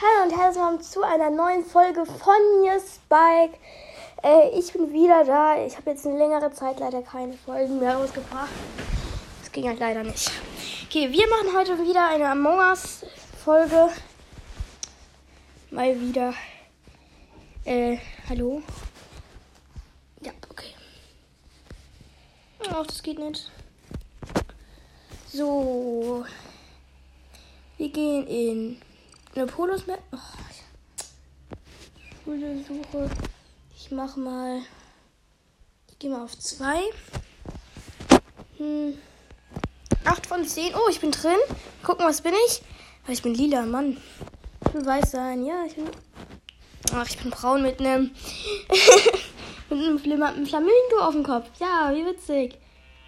Hallo und herzlich willkommen zu einer neuen Folge von mir, Spike. Äh, ich bin wieder da. Ich habe jetzt eine längere Zeit leider keine Folgen mehr rausgebracht. Das ging halt leider nicht. Okay, wir machen heute wieder eine Among Us Folge. Mal wieder. Äh, hallo? Ja, okay. Ach, das geht nicht. So. Wir gehen in eine Polos Map. Oh, Suche. Ich mach mal. Ich gehe mal auf 2. Hm. 8 von 10. Oh, ich bin drin. Gucken, was bin ich? Oh, ich bin lila, Mann. Ich will weiß sein. Ja, ich bin. Ach, ich bin braun mit einem. mit einem Flamingo auf dem Kopf. Ja, wie witzig.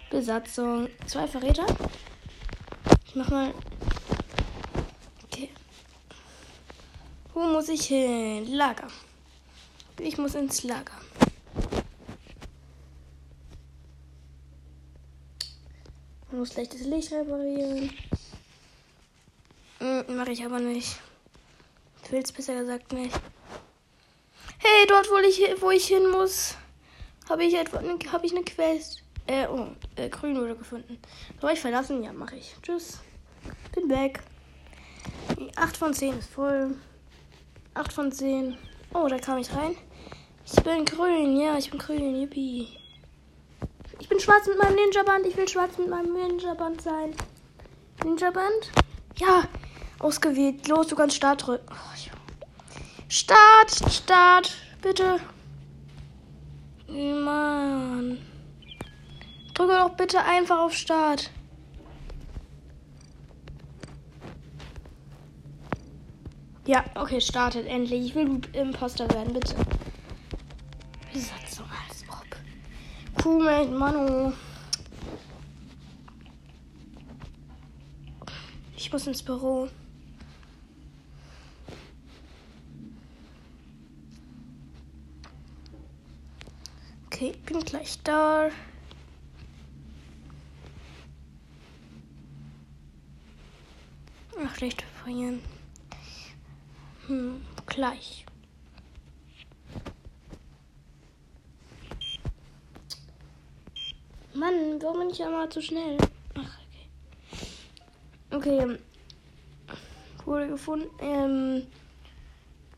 Besatzung. Zwei Verräter. Ich mach mal Wo muss ich hin? Lager. Ich muss ins Lager. Ich muss gleich das Licht reparieren. Hm, Mache ich aber nicht. Ich will es besser gesagt nicht. Hey, dort, wo ich, wo ich hin muss, habe ich hab ich eine Quest. Äh, oh, äh, grün wurde gefunden. Soll ich verlassen? Ja, mache ich. Tschüss. Bin weg. 8 von 10 ist voll. 8 von 10. Oh, da kam ich rein. Ich bin grün. Ja, ich bin grün. Yippie. Ich bin schwarz mit meinem Ninja-Band. Ich will schwarz mit meinem Ninja-Band sein. Ninja-Band? Ja, ausgewählt. Los, du kannst Start drücken. Oh. Start, Start, bitte. Mann. Drücke doch bitte einfach auf Start. Ja, okay, startet endlich. Ich will Imposter werden, bitte. Besatzung als ob. Crewmate, Manu. Ich muss ins Büro. Okay, bin gleich da. Ach, schlecht verlieren. Hm, gleich. Mann, warum bin ich mal zu schnell? Ach, okay. Okay. Wurde gefunden. Ähm.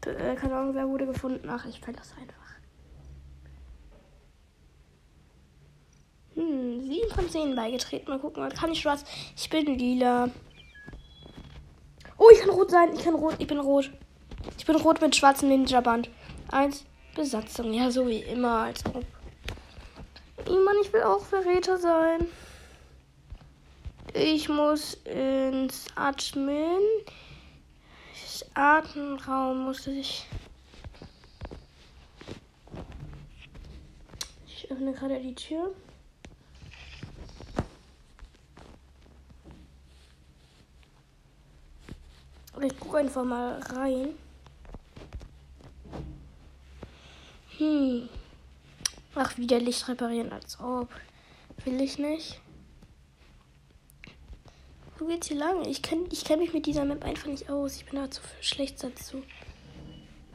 Äh, keine Ahnung, wer wurde gefunden. Ach, ich verlasse einfach. Hm, 7 von 10 beigetreten. Mal gucken, kann ich was? Ich bin lila. Oh, ich kann rot sein. Ich kann rot. Ich bin rot. Ich bin rot mit schwarzem Ninja-Band. Eins, Besatzung. Ja, so wie immer, als ob. Mann, ich will auch Verräter sein. Ich muss ins Admin. Atemraum muss ich. Ich öffne gerade die Tür. Ich gucke einfach mal rein. Hm. Ach, wieder Licht reparieren, als ob. Will ich nicht. Wo geht's hier lang? Ich kenne ich kenn mich mit dieser Map einfach nicht aus. Ich bin da zu schlecht dazu.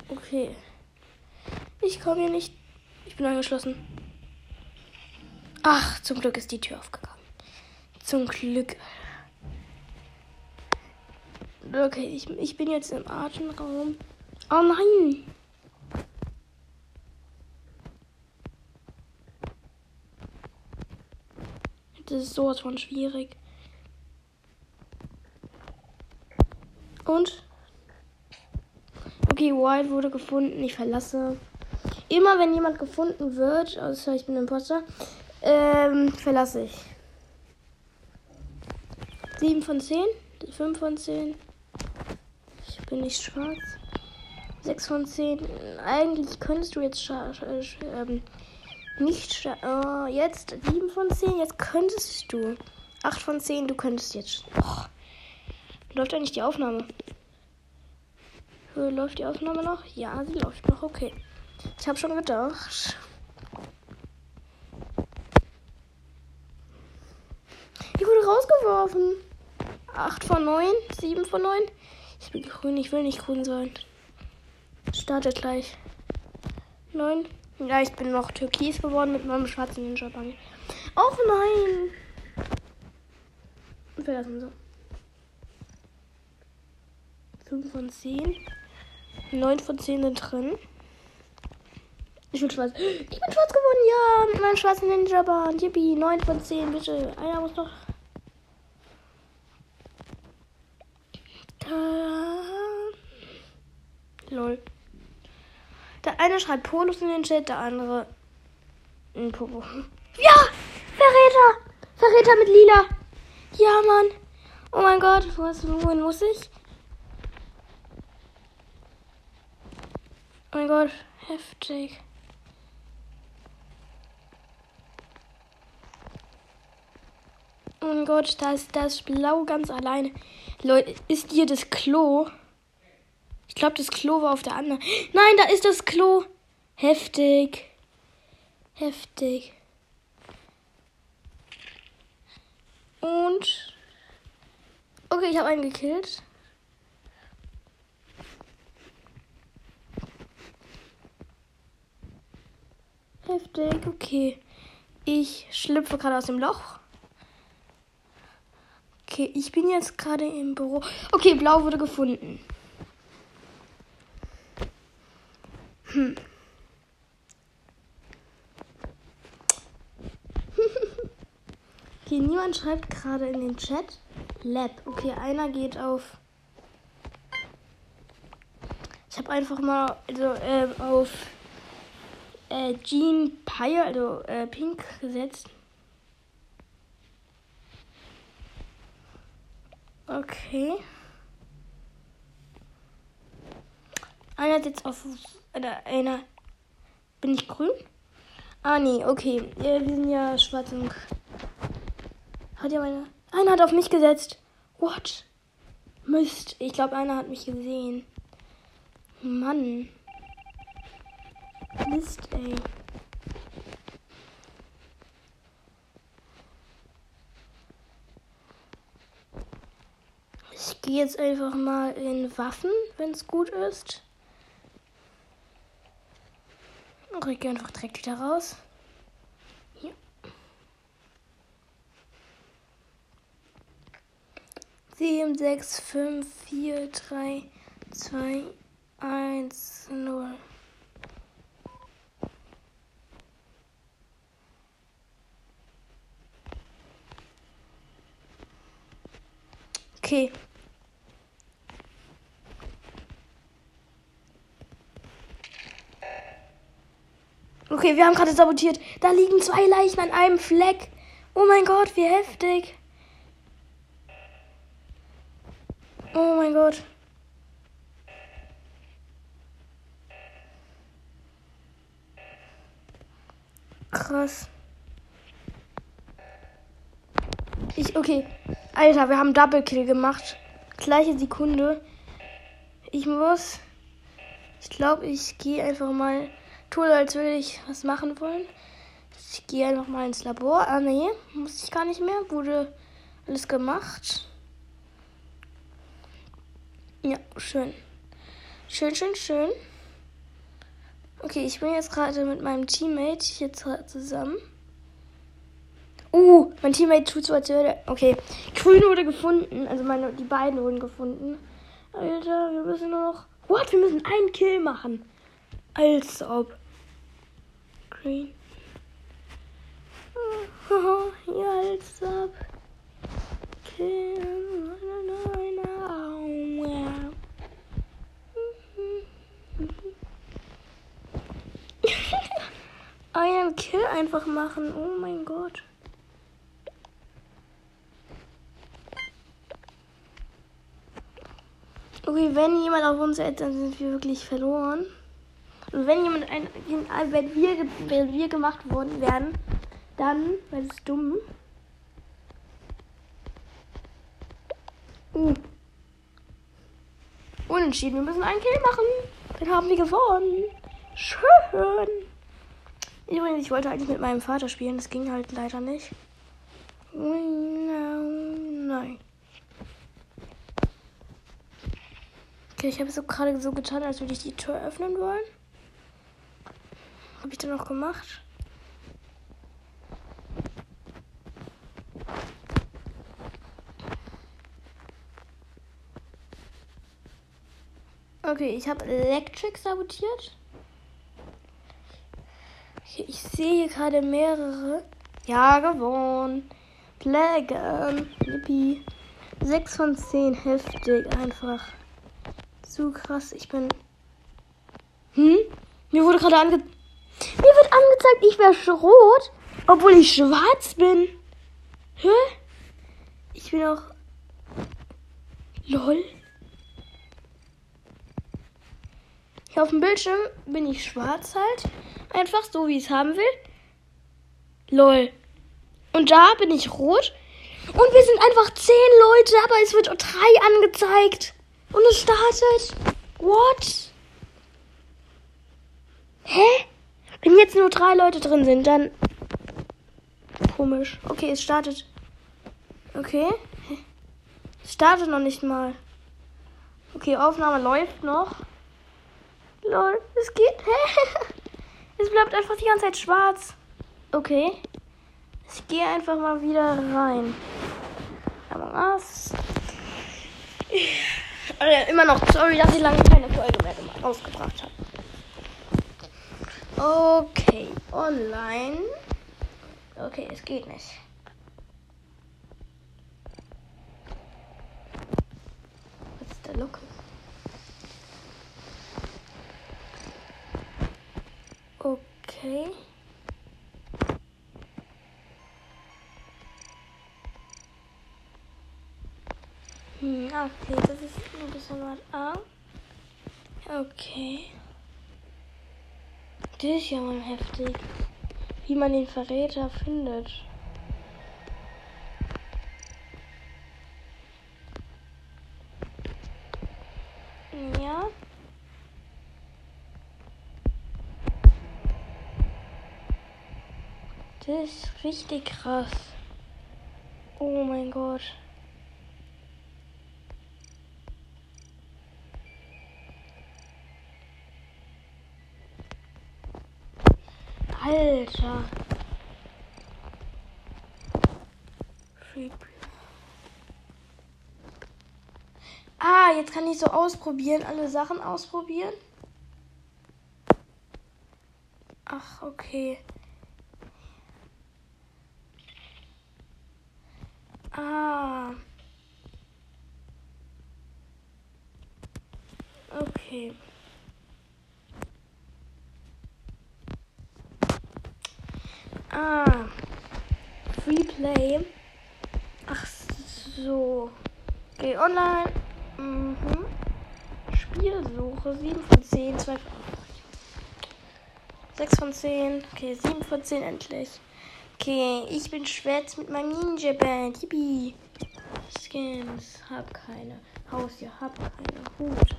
Okay. Ich komme hier nicht. Ich bin angeschlossen. Ach, zum Glück ist die Tür aufgegangen. Zum Glück. Okay, ich, ich bin jetzt im Atemraum. Oh nein! Das ist sowas von schwierig. Und? Okay, White wurde gefunden. Ich verlasse. Immer wenn jemand gefunden wird, außer ich bin Imposter, ähm, verlasse ich. 7 von 10, 5 von 10. Ich bin nicht schwarz. 6 von 10. Eigentlich könntest du jetzt ähm, nicht oh, jetzt 7 von 10. Jetzt könntest du. 8 von 10. Du könntest jetzt. Oh. Läuft eigentlich die Aufnahme? Läuft die Aufnahme noch? Ja, sie läuft noch. Okay. Ich habe schon gedacht. Ich wurde rausgeworfen. 8 von 9. 7 von 9. Ich bin grün, ich will nicht grün sein. Startet gleich. Neun. Ja, ich bin noch türkis geworden mit meinem schwarzen Ninja-Bang. Och nein! Verlassen so. 5 von 10. 9 von 10 sind drin. Ich bin schwarz. Ich bin schwarz geworden, ja, mit meinem schwarzen Ninja-Bahn. Yippie, 9 von 10, bitte. Einer muss doch. Da. Lol. Der eine schreibt Polos in den Chat, der andere ein Popo. Ja! Verräter! Verräter mit Lila! Ja, Mann! Oh mein Gott, was, wohin muss ich? Oh mein Gott, heftig. Oh mein Gott, da ist das Blau ganz alleine. Leute, ist hier das Klo? Ich glaube, das Klo war auf der anderen. Nein, da ist das Klo. Heftig. Heftig. Und. Okay, ich habe einen gekillt. Heftig, okay. Ich schlüpfe gerade aus dem Loch. Okay, ich bin jetzt gerade im Büro. Okay, blau wurde gefunden. Okay, niemand schreibt gerade in den Chat. Lab. Okay, einer geht auf. Ich habe einfach mal also, äh, auf äh, Jean Pyre, also äh, Pink gesetzt. Okay. Einer sitzt auf. Oder einer. Bin ich grün? Ah, nee, okay. Ja, wir sind ja schwarz und. Hat ja meine. Einer hat auf mich gesetzt. What? Mist. Ich glaube, einer hat mich gesehen. Mann. Mist, ey. Ich gehe jetzt einfach mal in Waffen, wenn es gut ist. Gehe einfach direkt wieder raus. Hier. Sieben, sechs, fünf, vier, drei, zwei, eins, null. Okay. Okay, wir haben gerade sabotiert. Da liegen zwei Leichen an einem Fleck. Oh mein Gott, wie heftig. Oh mein Gott. Krass. Ich, okay. Alter, wir haben Double Kill gemacht. Gleiche Sekunde. Ich muss. Ich glaube, ich gehe einfach mal. Tue, als würde ich was machen wollen. Ich gehe einfach mal ins Labor. Ah, nee, muss ich gar nicht mehr. Wurde alles gemacht. Ja, schön. Schön, schön, schön. Okay, ich bin jetzt gerade mit meinem Teammate hier zusammen. Uh, mein Teammate tut so, als würde. Okay. Grün wurde gefunden. Also meine, die beiden wurden gefunden. Alter, wir müssen noch. What? Wir müssen einen Kill machen. Als ob. Green. ja, als ob. Kill. Einen Kill einfach machen. Oh mein Gott. Okay, wenn jemand auf uns hält, dann sind wir wirklich verloren. Und wenn jemand ein, wenn wir, wenn wir gemacht worden werden, dann, weil es dumm. Uh. Unentschieden. Wir müssen einen Kill machen. Dann haben wir gewonnen. Schön. Übrigens, ich wollte eigentlich mit meinem Vater spielen. Das ging halt leider nicht. Nein. Okay, ich habe so gerade so getan, als würde ich die Tür öffnen wollen. Habe ich dann auch gemacht. Okay, ich habe Electric sabotiert. Ich sehe hier gerade mehrere. Ja, gewonnen. Plägen. Yippie. 6 von 10. Heftig einfach. So krass. Ich bin. Hm? Mir wurde gerade ange. Angezeigt, ich wäre rot, obwohl ich schwarz bin. Hä? Ich bin auch. Lol. Hier auf dem Bildschirm bin ich schwarz halt. Einfach so, wie ich es haben will. Lol. Und da bin ich rot. Und wir sind einfach zehn Leute, aber es wird drei angezeigt. Und es startet. What? Hä? Wenn jetzt nur drei Leute drin sind, dann. Komisch. Okay, es startet. Okay. Es startet noch nicht mal. Okay, Aufnahme läuft noch. Lol, es geht. Es bleibt einfach die ganze Zeit schwarz. Okay. Ich gehe einfach mal wieder rein. Among Us. Also immer noch sorry, dass ich lange keine Folge mehr ausgebracht habe. Okay, online. Okay, es geht nicht. Was ist der Locke? Okay. Hm, okay, das ist ein bisschen was an. Okay. Das ist ja mal heftig. Wie man den Verräter findet. Ja. Das ist richtig krass. Oh mein Gott. Alter. Ah, jetzt kann ich so ausprobieren, alle Sachen ausprobieren. Ach, okay. Ah. Okay. Ah. Free Play. Ach so. Okay, online. Mhm. Spielsuche. 7 von 10. 2 von 6 von 10. Okay, 7 von 10 endlich. Okay, ich bin schwarz mit meinem Ninja Band. Yippie. Skins. Hab keine. Haustier. Hab keine. Hut.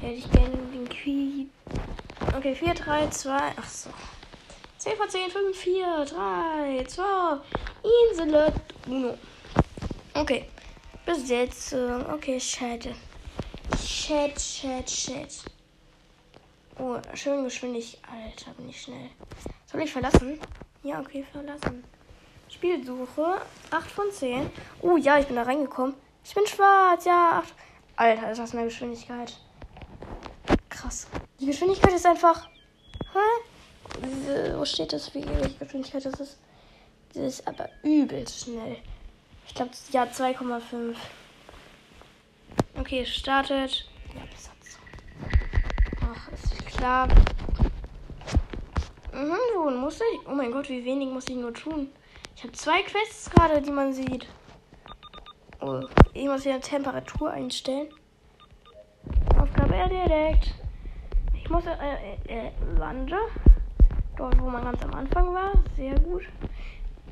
Hätte ich gerne den Queen. Okay, 4, 3, 2. Ach so. 10 von 10, 5, 4, 3, 2, Insel, Uno. Okay. Besetzung. Okay, schade. Chat, Chat, Chat. Oh, schön geschwindig. Alter, bin ich schnell. Soll ich verlassen? Ja, okay, verlassen. Spielsuche. 8 von 10. Oh ja, ich bin da reingekommen. Ich bin schwarz, ja. 8. Alter, ist das eine Geschwindigkeit. Krass. Die Geschwindigkeit ist einfach. Hä? Wo steht das, wie welche Geschwindigkeit das ist? Das ist aber übelst schnell. Ich glaube, ja, 2,5. Okay, startet. Ja, Besatzung. Ach, ist klar. Mhm, wo muss ich? Oh mein Gott, wie wenig muss ich nur tun? Ich habe zwei Quests gerade, die man sieht. Oh, ich muss hier Temperatur einstellen. Aufgabe erledigt. Ich muss äh, äh, äh, Lande. Dort, wo man ganz am Anfang war. Sehr gut.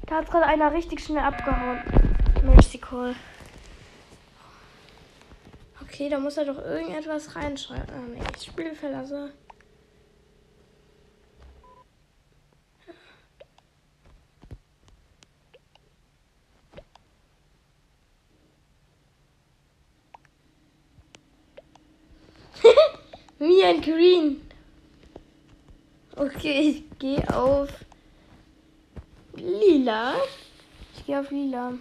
Da hat gerade einer richtig schnell abgehauen. Mexiko. Okay, da muss er doch irgendetwas reinschreiben. Ah, nee, ich Spiel verlasse. Me and Green. Okay, ich gehe auf Lila. Ich gehe auf Lila.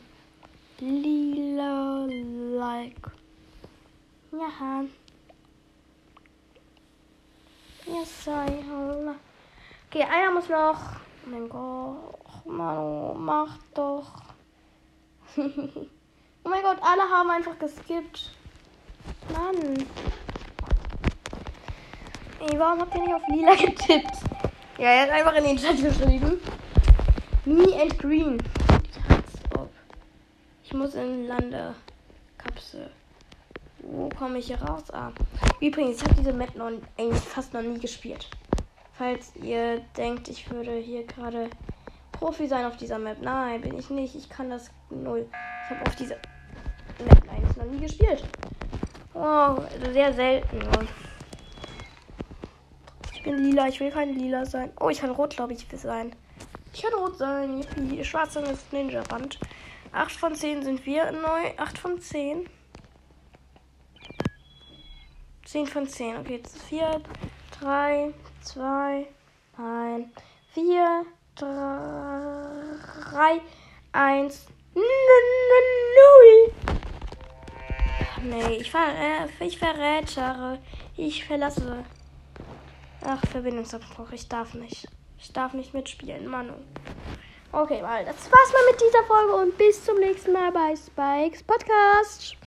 Lila like. Ja. Ja, sei. Okay, einer muss noch. Oh mein Gott. Manu, mach doch. oh mein Gott, alle haben einfach geskippt. Mann. Ey, warum habt ihr nicht auf lila getippt? Ja, er hat einfach in den Chat geschrieben. Me and Green. Ich muss in Landekapsel. Wo komme ich hier raus? Ah. Übrigens, ich habe diese Map noch eigentlich fast noch nie gespielt. Falls ihr denkt, ich würde hier gerade Profi sein auf dieser Map. Nein, bin ich nicht. Ich kann das null. Ich habe auf dieser Map eigentlich noch nie gespielt. Oh, sehr selten. Ich bin lila, ich will kein lila sein. Oh, ich kann rot, glaube ich, sein. Ich kann rot sein. Yippie. Schwarz ist Ninja-Band. 8 von 10 sind wir neu. 8 von 10. 10 von 10. Okay, jetzt 4, 3, 2, 1, 4, 3, 1, 0. Nee, ich, ver äh, ich verrätere. Ich verlasse. Ach, Verbindungsabbruch. Ich darf nicht. Ich darf nicht mitspielen, Manu. Okay, mal, das war's mal mit dieser Folge und bis zum nächsten Mal bei Spikes Podcast.